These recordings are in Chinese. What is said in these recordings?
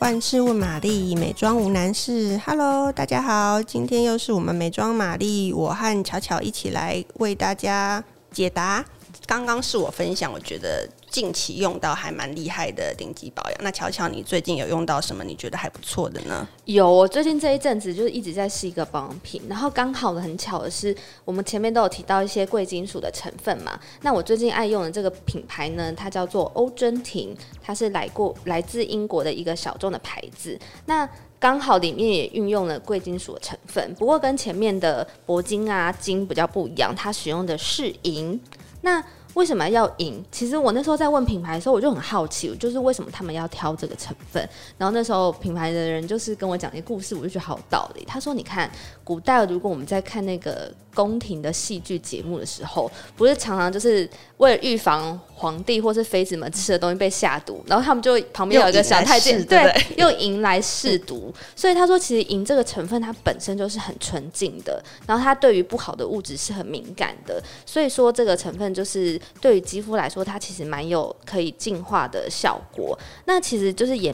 万事问玛丽，美妆无难事。Hello，大家好，今天又是我们美妆玛丽，我和巧巧一起来为大家解答。刚刚是我分享，我觉得。近期用到还蛮厉害的顶级保养，那巧巧，你最近有用到什么？你觉得还不错的呢？有，我最近这一阵子就是一直在试一个保养品，然后刚好的很巧的是，我们前面都有提到一些贵金属的成分嘛。那我最近爱用的这个品牌呢，它叫做欧珍婷，它是来过来自英国的一个小众的牌子。那刚好里面也运用了贵金属的成分，不过跟前面的铂金啊金比较不一样，它使用的是银。那为什么要赢？其实我那时候在问品牌的时候，我就很好奇，就是为什么他们要挑这个成分。然后那时候品牌的人就是跟我讲一个故事，我就觉得好有道理。他说：“你看，古代如果我们在看那个宫廷的戏剧节目的时候，不是常常就是为了预防皇帝或是妃子们吃的东西被下毒，然后他们就旁边有一个小太监，对，用银来试毒。所以他说，其实银这个成分它本身就是很纯净的，然后它对于不好的物质是很敏感的。所以说这个成分就是。对于肌肤来说，它其实蛮有可以净化的效果。那其实就是演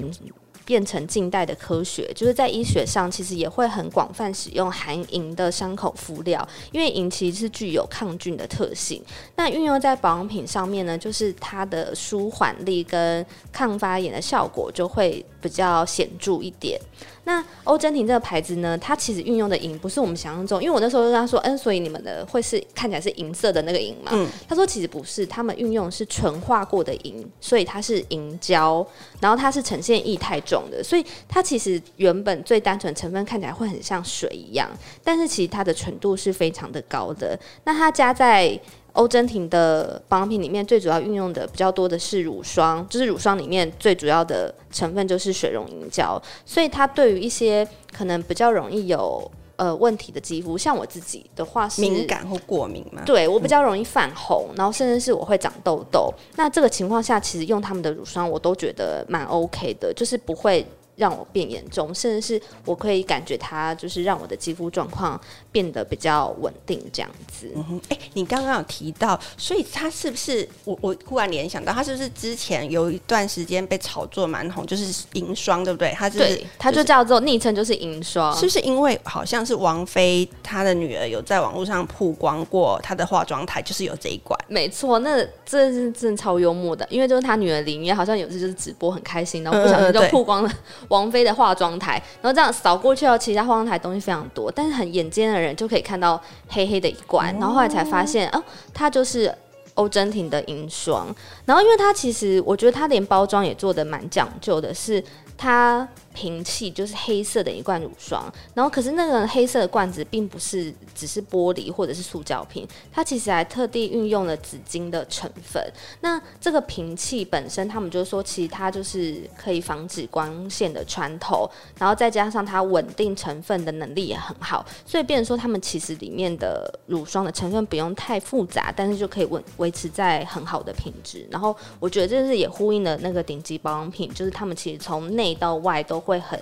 变成近代的科学，就是在医学上其实也会很广泛使用含银的伤口敷料，因为银其实是具有抗菌的特性。那运用在保养品上面呢，就是它的舒缓力跟抗发炎的效果就会比较显著一点。那欧珍婷这个牌子呢，它其实运用的银不是我们想象中，因为我那时候就跟他说，嗯，所以你们的会是看起来是银色的那个银嘛？嗯，他说其实不是，他们运用的是纯化过的银，所以它是银胶，然后它是呈现液态状的，所以它其实原本最单纯成分看起来会很像水一样，但是其实它的纯度是非常的高的。那它加在欧珍婷的保养品里面最主要运用的比较多的是乳霜，就是乳霜里面最主要的成分就是水溶凝胶，所以它对于一些可能比较容易有呃问题的肌肤，像我自己的话是敏感或过敏嘛，对我比较容易泛红，然后甚至是我会长痘痘。那这个情况下，其实用他们的乳霜我都觉得蛮 OK 的，就是不会。让我变严重，甚至是我可以感觉它就是让我的肌肤状况变得比较稳定这样子。嗯哼，哎、欸，你刚刚有提到，所以它是不是我我忽然联想到，它是不是之前有一段时间被炒作蛮红，就是银霜，对不对？它是，是，它就叫做昵称就是银霜，是不是因为好像是王菲她的女儿有在网络上曝光过她的化妆台，就是有这一款？没错，那这是真的超幽默的，因为就是她女儿林月好像有次就是直播很开心，然后不小心就曝光了。嗯嗯王菲的化妆台，然后这样扫过去哦，其他化妆台东西非常多，但是很眼尖的人就可以看到黑黑的一罐，然后后来才发现，哦，它就是欧珍婷的银霜。然后因为它其实，我觉得它连包装也做的蛮讲究的，是它。瓶器就是黑色的一罐乳霜，然后可是那个黑色的罐子并不是只是玻璃或者是塑胶瓶，它其实还特地运用了紫金的成分。那这个瓶器本身，他们就说其实它就是可以防止光线的穿透，然后再加上它稳定成分的能力也很好，所以变成说他们其实里面的乳霜的成分不用太复杂，但是就可以稳维持在很好的品质。然后我觉得这是也呼应了那个顶级保养品，就是他们其实从内到外都。会很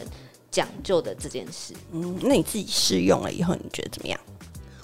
讲究的这件事，嗯，那你自己试用了以后，你觉得怎么样？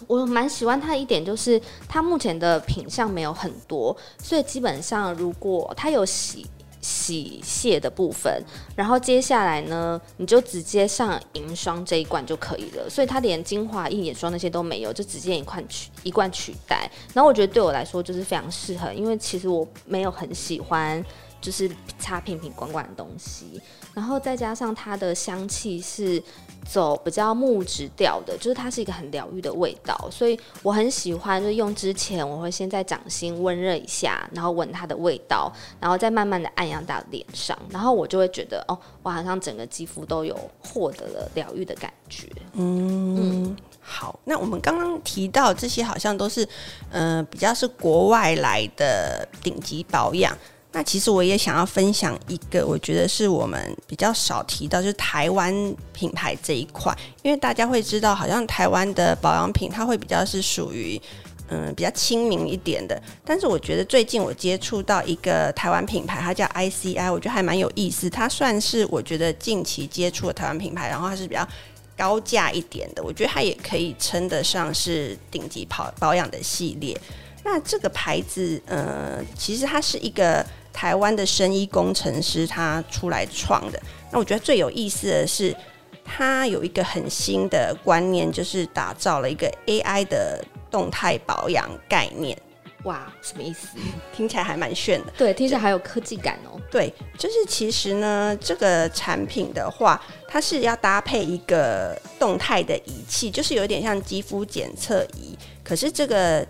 我蛮喜欢它一点，就是它目前的品相没有很多，所以基本上如果它有洗洗卸的部分，然后接下来呢，你就直接上银霜这一罐就可以了。所以它连精华液、眼霜那些都没有，就直接一罐取一罐取代。然后我觉得对我来说就是非常适合，因为其实我没有很喜欢。就是擦瓶瓶罐罐的东西，然后再加上它的香气是走比较木质调的，就是它是一个很疗愈的味道，所以我很喜欢。就是用之前我会先在掌心温热一下，然后闻它的味道，然后再慢慢的按压到脸上，然后我就会觉得哦，我好像整个肌肤都有获得了疗愈的感觉。嗯，嗯好，那我们刚刚提到这些好像都是嗯、呃、比较是国外来的顶级保养。那其实我也想要分享一个，我觉得是我们比较少提到，就是台湾品牌这一块，因为大家会知道，好像台湾的保养品它会比较是属于嗯比较亲民一点的。但是我觉得最近我接触到一个台湾品牌，它叫 ICI，我觉得还蛮有意思。它算是我觉得近期接触的台湾品牌，然后它是比较高价一点的，我觉得它也可以称得上是顶级保保养的系列。那这个牌子，呃，其实它是一个台湾的生医工程师他出来创的。那我觉得最有意思的是，他有一个很新的观念，就是打造了一个 AI 的动态保养概念。哇，什么意思？听起来还蛮炫的。对，听起来还有科技感哦。对，就是其实呢，这个产品的话，它是要搭配一个动态的仪器，就是有点像肌肤检测仪。可是这个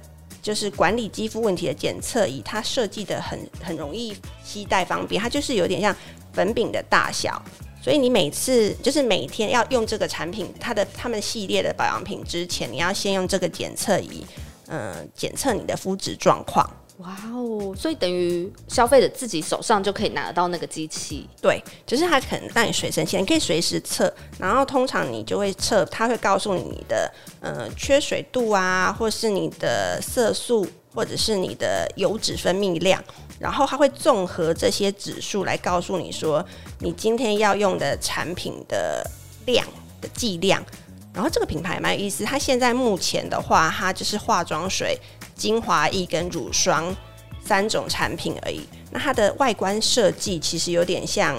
就是管理肌肤问题的检测仪，它设计的很很容易携带方便，它就是有点像粉饼的大小。所以你每次就是每天要用这个产品，它的它们系列的保养品之前，你要先用这个检测仪。嗯，检测你的肤质状况。哇哦！所以等于消费者自己手上就可以拿得到那个机器。对，就是它可能让你随身携带，你可以随时测。然后通常你就会测，它会告诉你你的呃缺水度啊，或是你的色素，或者是你的油脂分泌量。然后它会综合这些指数来告诉你说，你今天要用的产品的量的剂量。然后这个品牌蛮有意思，它现在目前的话，它就是化妆水、精华液跟乳霜三种产品而已。那它的外观设计其实有点像，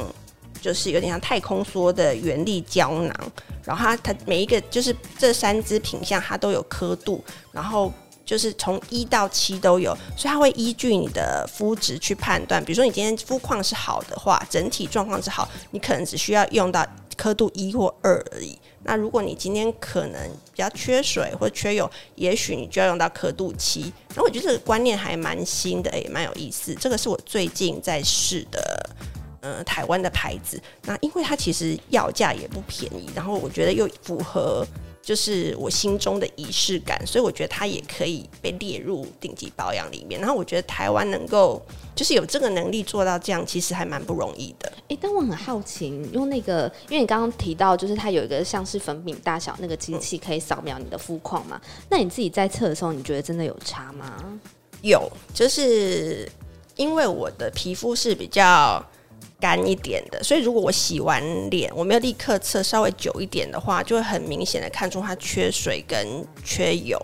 就是有点像太空梭的原力胶囊。然后它它每一个就是这三支品相，它都有刻度，然后就是从一到七都有，所以它会依据你的肤质去判断。比如说你今天肤况是好的话，整体状况是好，你可能只需要用到刻度一或二而已。那如果你今天可能比较缺水或缺油，也许你就要用到刻度七。那我觉得这个观念还蛮新的，也蛮有意思。这个是我最近在试的，呃，台湾的牌子。那因为它其实要价也不便宜，然后我觉得又符合就是我心中的仪式感，所以我觉得它也可以被列入顶级保养里面。然后我觉得台湾能够就是有这个能力做到这样，其实还蛮不容易的。哎、欸，但我很好奇，用那个，因为你刚刚提到，就是它有一个像是粉饼大小那个机器，可以扫描你的肤况嘛？嗯、那你自己在测的时候，你觉得真的有差吗？有，就是因为我的皮肤是比较干一点的，所以如果我洗完脸，我没有立刻测，稍微久一点的话，就会很明显的看出它缺水跟缺油。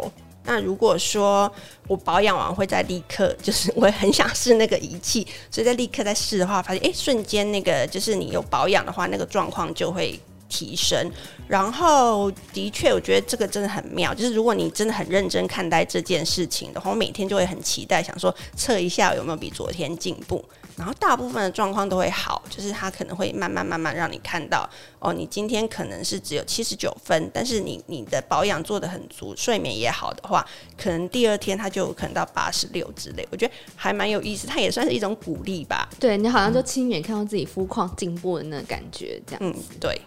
那如果说我保养完会再立刻，就是我也很想试那个仪器，所以在立刻再试的话，发现哎，瞬间那个就是你有保养的话，那个状况就会提升。然后的确，我觉得这个真的很妙，就是如果你真的很认真看待这件事情的话，我每天就会很期待，想说测一下有没有比昨天进步。然后大部分的状况都会好，就是它可能会慢慢慢慢让你看到，哦，你今天可能是只有七十九分，但是你你的保养做的很足，睡眠也好的话，可能第二天它就有可能到八十六之类。我觉得还蛮有意思，它也算是一种鼓励吧。对，你好像就亲眼看到自己肤况进步的那个感觉，这样。嗯，对，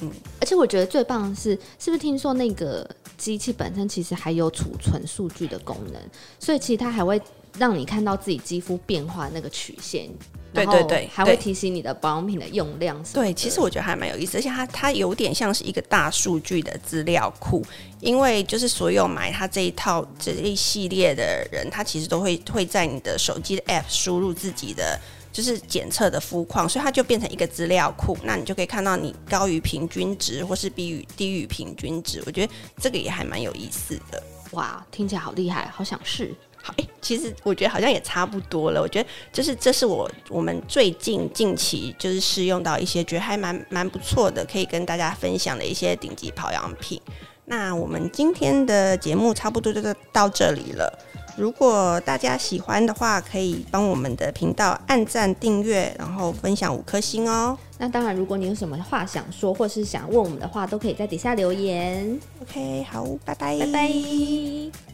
嗯。而且我觉得最棒的是，是不是听说那个机器本身其实还有储存数据的功能，所以其实它还会。让你看到自己肌肤变化那个曲线，对对对，还会提醒你的保养品的用量。对，其实我觉得还蛮有意思，而且它它有点像是一个大数据的资料库，因为就是所有买它这一套这一系列的人，他其实都会会在你的手机的 App 输入自己的就是检测的肤况，所以它就变成一个资料库，那你就可以看到你高于平均值或是低于低于平均值。我觉得这个也还蛮有意思的。哇，听起来好厉害，好想试。好，哎、欸，其实我觉得好像也差不多了。我觉得就是这是我我们最近近期就是试用到一些觉得还蛮蛮不错的，可以跟大家分享的一些顶级保养品。那我们今天的节目差不多就到这里了。如果大家喜欢的话，可以帮我们的频道按赞、订阅，然后分享五颗星哦。那当然，如果你有什么话想说，或是想问我们的话，都可以在底下留言。OK，好，拜拜，拜拜。